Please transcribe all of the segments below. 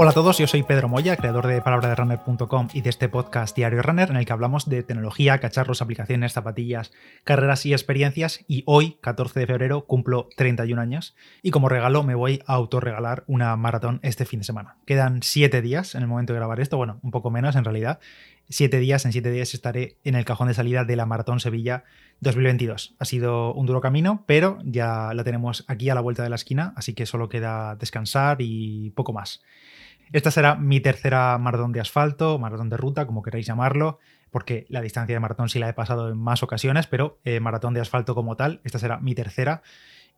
Hola a todos, yo soy Pedro Moya, creador de palabraderunner.com y de este podcast Diario Runner en el que hablamos de tecnología, cacharros, aplicaciones, zapatillas, carreras y experiencias y hoy, 14 de febrero, cumplo 31 años y como regalo me voy a autorregalar una maratón este fin de semana. Quedan 7 días en el momento de grabar esto, bueno, un poco menos en realidad. 7 días, en 7 días estaré en el cajón de salida de la Maratón Sevilla 2022. Ha sido un duro camino, pero ya la tenemos aquí a la vuelta de la esquina, así que solo queda descansar y poco más. Esta será mi tercera maratón de asfalto, maratón de ruta, como queráis llamarlo, porque la distancia de maratón sí la he pasado en más ocasiones, pero eh, maratón de asfalto como tal, esta será mi tercera.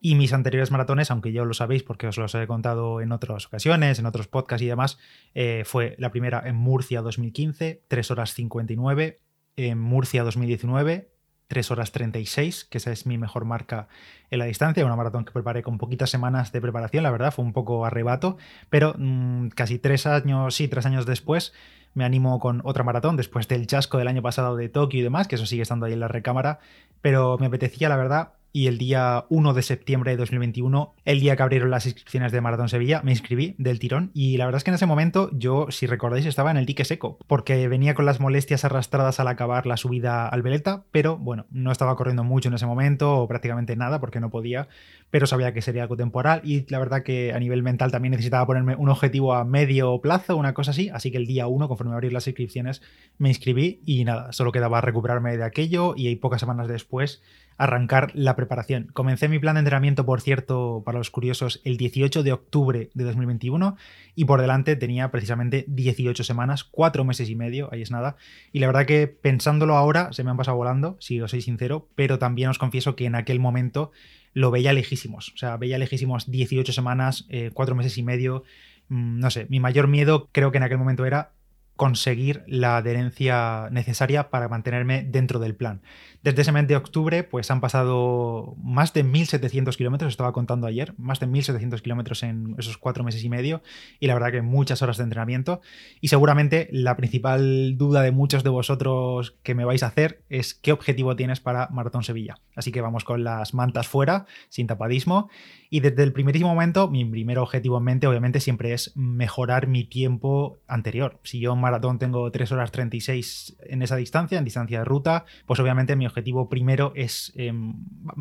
Y mis anteriores maratones, aunque ya lo sabéis porque os los he contado en otras ocasiones, en otros podcasts y demás, eh, fue la primera en Murcia 2015, 3 horas 59, en Murcia 2019, 3 horas 36, que esa es mi mejor marca en la distancia, una maratón que preparé con poquitas semanas de preparación, la verdad, fue un poco arrebato, pero mm, casi tres años, sí, tres años después, me animo con otra maratón, después del chasco del año pasado de Tokio y demás, que eso sigue estando ahí en la recámara, pero me apetecía, la verdad, y el día 1 de septiembre de 2021, el día que abrieron las inscripciones de Maratón Sevilla, me inscribí del tirón y la verdad es que en ese momento yo, si recordáis, estaba en el dique seco, porque venía con las molestias arrastradas al acabar la subida al Veleta, pero bueno, no estaba corriendo mucho en ese momento o prácticamente nada porque no podía, pero sabía que sería algo temporal y la verdad que a nivel mental también necesitaba ponerme un objetivo a medio plazo, una cosa así, así que el día 1, conforme abrir las inscripciones, me inscribí y nada, solo quedaba recuperarme de aquello y pocas semanas después arrancar la preparación. Comencé mi plan de entrenamiento, por cierto, para los curiosos, el 18 de octubre de 2021 y por delante tenía precisamente 18 semanas, 4 meses y medio, ahí es nada. Y la verdad que pensándolo ahora se me han pasado volando, si os soy sincero, pero también os confieso que en aquel momento lo veía lejísimos. O sea, veía lejísimos 18 semanas, 4 eh, meses y medio. Mm, no sé, mi mayor miedo creo que en aquel momento era conseguir la adherencia necesaria para mantenerme dentro del plan. Desde ese mes de octubre, pues han pasado más de 1.700 kilómetros, estaba contando ayer, más de 1.700 kilómetros en esos cuatro meses y medio, y la verdad que muchas horas de entrenamiento. Y seguramente la principal duda de muchos de vosotros que me vais a hacer es qué objetivo tienes para Maratón Sevilla. Así que vamos con las mantas fuera, sin tapadismo. Y desde el primerísimo momento, mi primer objetivo en mente, obviamente, siempre es mejorar mi tiempo anterior. Si yo en maratón tengo 3 horas 36 en esa distancia, en distancia de ruta, pues obviamente mi objetivo primero es em,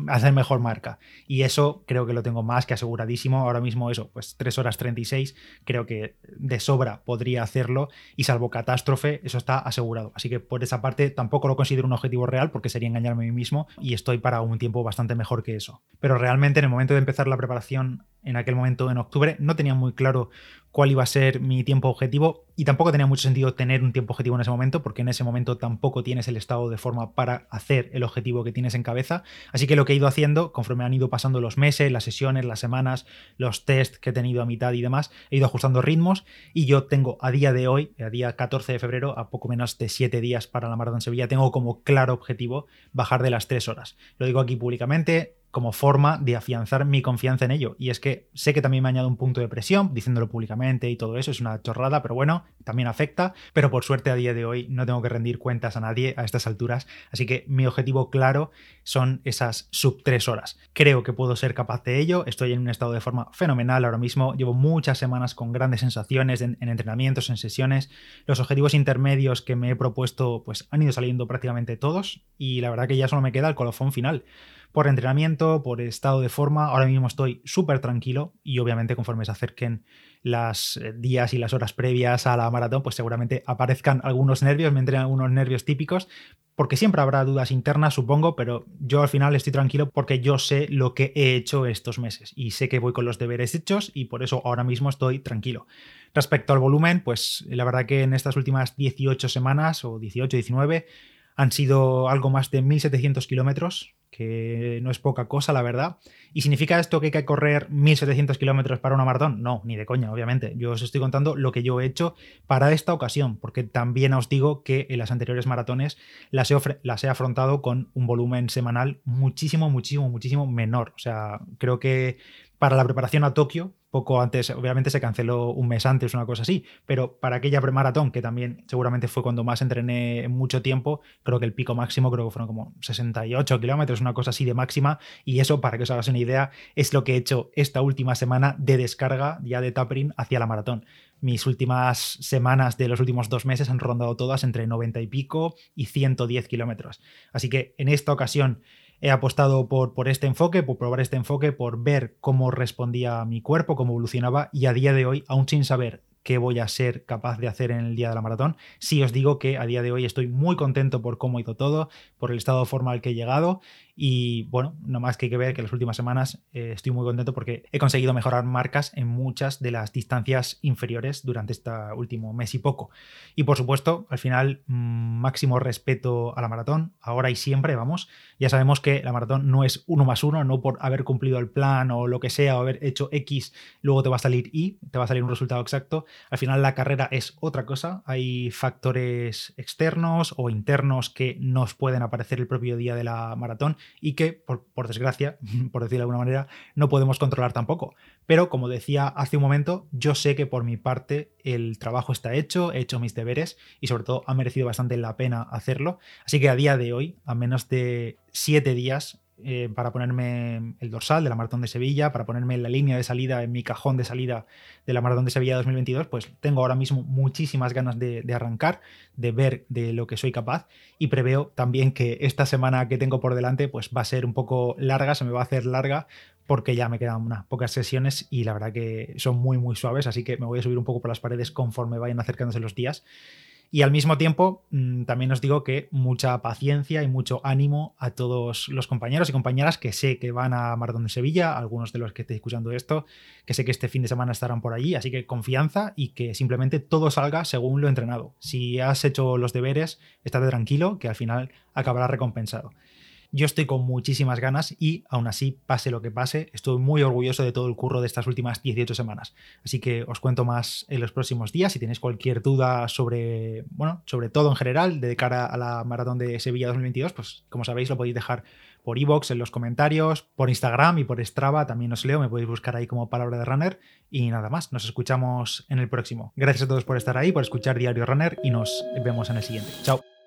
hacer mejor marca. Y eso creo que lo tengo más que aseguradísimo. Ahora mismo eso, pues 3 horas 36, creo que de sobra podría hacerlo y salvo catástrofe, eso está asegurado. Así que por esa parte tampoco lo considero un objetivo real porque sería engañarme a mí mismo y estoy para un tiempo bastante mejor que eso. Pero realmente en el momento de empezar la preparación en aquel momento en octubre no tenía muy claro cuál iba a ser mi tiempo objetivo y tampoco tenía mucho sentido tener un tiempo objetivo en ese momento porque en ese momento tampoco tienes el estado de forma para hacer el objetivo que tienes en cabeza. Así que lo que he ido haciendo conforme han ido pasando los meses, las sesiones, las semanas, los test que he tenido a mitad y demás, he ido ajustando ritmos y yo tengo a día de hoy, a día 14 de febrero, a poco menos de 7 días para la Maratón Sevilla, tengo como claro objetivo bajar de las 3 horas. Lo digo aquí públicamente, como forma de afianzar mi confianza en ello. Y es que sé que también me añado un punto de presión, diciéndolo públicamente y todo eso, es una chorrada, pero bueno, también afecta. Pero por suerte a día de hoy no tengo que rendir cuentas a nadie a estas alturas, así que mi objetivo claro son esas sub 3 horas. Creo que puedo ser capaz de ello, estoy en un estado de forma fenomenal ahora mismo, llevo muchas semanas con grandes sensaciones en, en entrenamientos, en sesiones. Los objetivos intermedios que me he propuesto pues han ido saliendo prácticamente todos y la verdad que ya solo me queda el colofón final por entrenamiento, por estado de forma. Ahora mismo estoy súper tranquilo y obviamente conforme se acerquen los eh, días y las horas previas a la maratón, pues seguramente aparezcan algunos nervios, me entren algunos nervios típicos, porque siempre habrá dudas internas, supongo, pero yo al final estoy tranquilo porque yo sé lo que he hecho estos meses y sé que voy con los deberes hechos y por eso ahora mismo estoy tranquilo. Respecto al volumen, pues la verdad que en estas últimas 18 semanas o 18, 19 han sido algo más de 1.700 kilómetros, que no es poca cosa, la verdad. ¿Y significa esto que hay que correr 1.700 kilómetros para una maratón? No, ni de coña, obviamente. Yo os estoy contando lo que yo he hecho para esta ocasión, porque también os digo que en las anteriores maratones las he, las he afrontado con un volumen semanal muchísimo, muchísimo, muchísimo menor. O sea, creo que para la preparación a Tokio, poco antes, obviamente se canceló un mes antes, una cosa así, pero para aquella premaratón, que también seguramente fue cuando más entrené en mucho tiempo, creo que el pico máximo creo que fueron como 68 kilómetros, una cosa así de máxima, y eso, para que os hagáis una idea, es lo que he hecho esta última semana de descarga ya de tapering hacia la maratón. Mis últimas semanas de los últimos dos meses han rondado todas entre 90 y pico y 110 kilómetros. Así que en esta ocasión he apostado por, por este enfoque, por probar este enfoque, por ver cómo respondía mi cuerpo, cómo evolucionaba y a día de hoy, aún sin saber qué voy a ser capaz de hacer en el día de la maratón. Sí os digo que a día de hoy estoy muy contento por cómo ha ido todo, por el estado de forma al que he llegado y bueno, no más que hay que ver que las últimas semanas eh, estoy muy contento porque he conseguido mejorar marcas en muchas de las distancias inferiores durante este último mes y poco. Y por supuesto, al final, mm, máximo respeto a la maratón, ahora y siempre, vamos. Ya sabemos que la maratón no es uno más uno, no por haber cumplido el plan o lo que sea, o haber hecho X, luego te va a salir Y, te va a salir un resultado exacto. Al final la carrera es otra cosa, hay factores externos o internos que nos pueden aparecer el propio día de la maratón y que, por, desgracia, por decirlo de alguna manera, no podemos controlar tampoco. Pero, como decía hace un momento, yo sé que por mi parte el trabajo está hecho, he hecho mis deberes y sobre todo ha merecido bastante la pena hacerlo. Así que a día de hoy, a menos de siete días, eh, para ponerme el dorsal de la Maratón de Sevilla, para ponerme la línea de salida en mi cajón de salida de la Maratón de Sevilla 2022, pues tengo ahora mismo muchísimas ganas de, arrancar, de ver de lo que soy capaz y preveo también que esta semana que tengo por delante pues va a ser un poco larga, se me va a hacer larga porque ya me quedan unas pocas sesiones y la verdad que son muy muy suaves, así que me voy a subir un poco por las paredes conforme vayan acercándose los días y al mismo tiempo, mm, también os digo que mucha paciencia y mucho ánimo a todos los compañeros y compañeras que sé que van a Maratón de Sevilla, algunos de los que estéis escuchando esto, que sé que este fin de semana estarán por allí, así que confianza y que simplemente todo salga según lo entrenado. Si has hecho los deberes, estate tranquilo, que al final acabará recompensado. Yo estoy con muchísimas ganas y aún así, pase lo que pase, estoy muy orgulloso de todo el curro de estas últimas 18 semanas. Así que os cuento más en los próximos días. Si tenéis cualquier duda sobre, bueno, sobre todo en general, de cara a la maratón de Sevilla 2022, pues como sabéis, lo podéis dejar por iVoox, en los comentarios, por Instagram y por Strava, también os leo, me podéis buscar ahí como palabra de runner. Y nada más, nos escuchamos en el próximo. Gracias a todos por estar ahí, por escuchar Diario Runner y nos vemos en el siguiente. Chao.